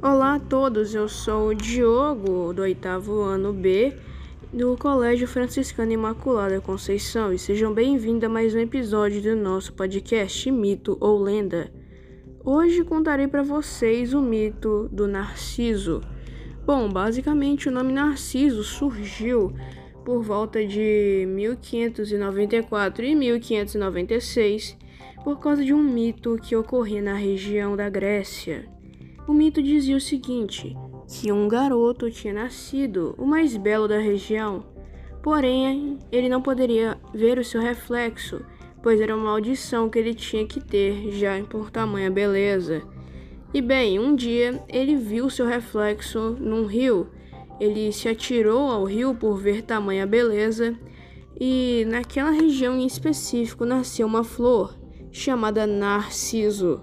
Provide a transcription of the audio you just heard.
Olá a todos, eu sou o Diogo, do oitavo ano B, do Colégio Franciscano Imaculada Conceição, e sejam bem-vindos a mais um episódio do nosso podcast Mito ou Lenda. Hoje contarei para vocês o mito do Narciso. Bom, basicamente o nome Narciso surgiu por volta de 1594 e 1596 por causa de um mito que ocorria na região da Grécia. O mito dizia o seguinte: que um garoto tinha nascido, o mais belo da região, porém ele não poderia ver o seu reflexo, pois era uma maldição que ele tinha que ter já por tamanha beleza. E bem, um dia ele viu seu reflexo num rio. Ele se atirou ao rio por ver tamanha beleza, e naquela região em específico nasceu uma flor chamada Narciso.